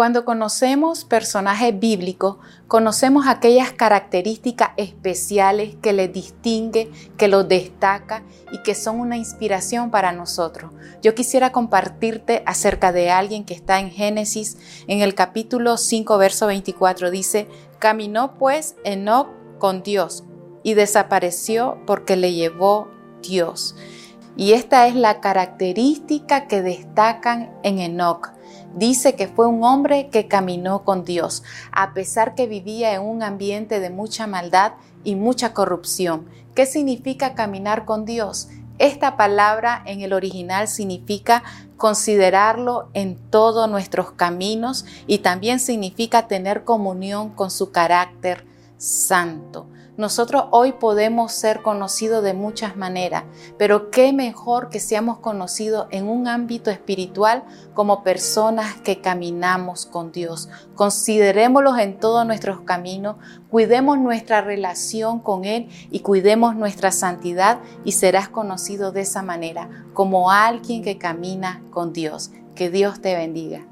Cuando conocemos personajes bíblicos, conocemos aquellas características especiales que les distingue, que los destaca y que son una inspiración para nosotros. Yo quisiera compartirte acerca de alguien que está en Génesis, en el capítulo 5, verso 24, dice, caminó pues Enoch con Dios y desapareció porque le llevó Dios. Y esta es la característica que destacan en Enoch dice que fue un hombre que caminó con Dios, a pesar que vivía en un ambiente de mucha maldad y mucha corrupción. ¿Qué significa caminar con Dios? Esta palabra en el original significa considerarlo en todos nuestros caminos y también significa tener comunión con su carácter santo. Nosotros hoy podemos ser conocidos de muchas maneras, pero qué mejor que seamos conocidos en un ámbito espiritual como personas que caminamos con Dios. Considerémoslos en todos nuestros caminos, cuidemos nuestra relación con Él y cuidemos nuestra santidad y serás conocido de esa manera, como alguien que camina con Dios. Que Dios te bendiga.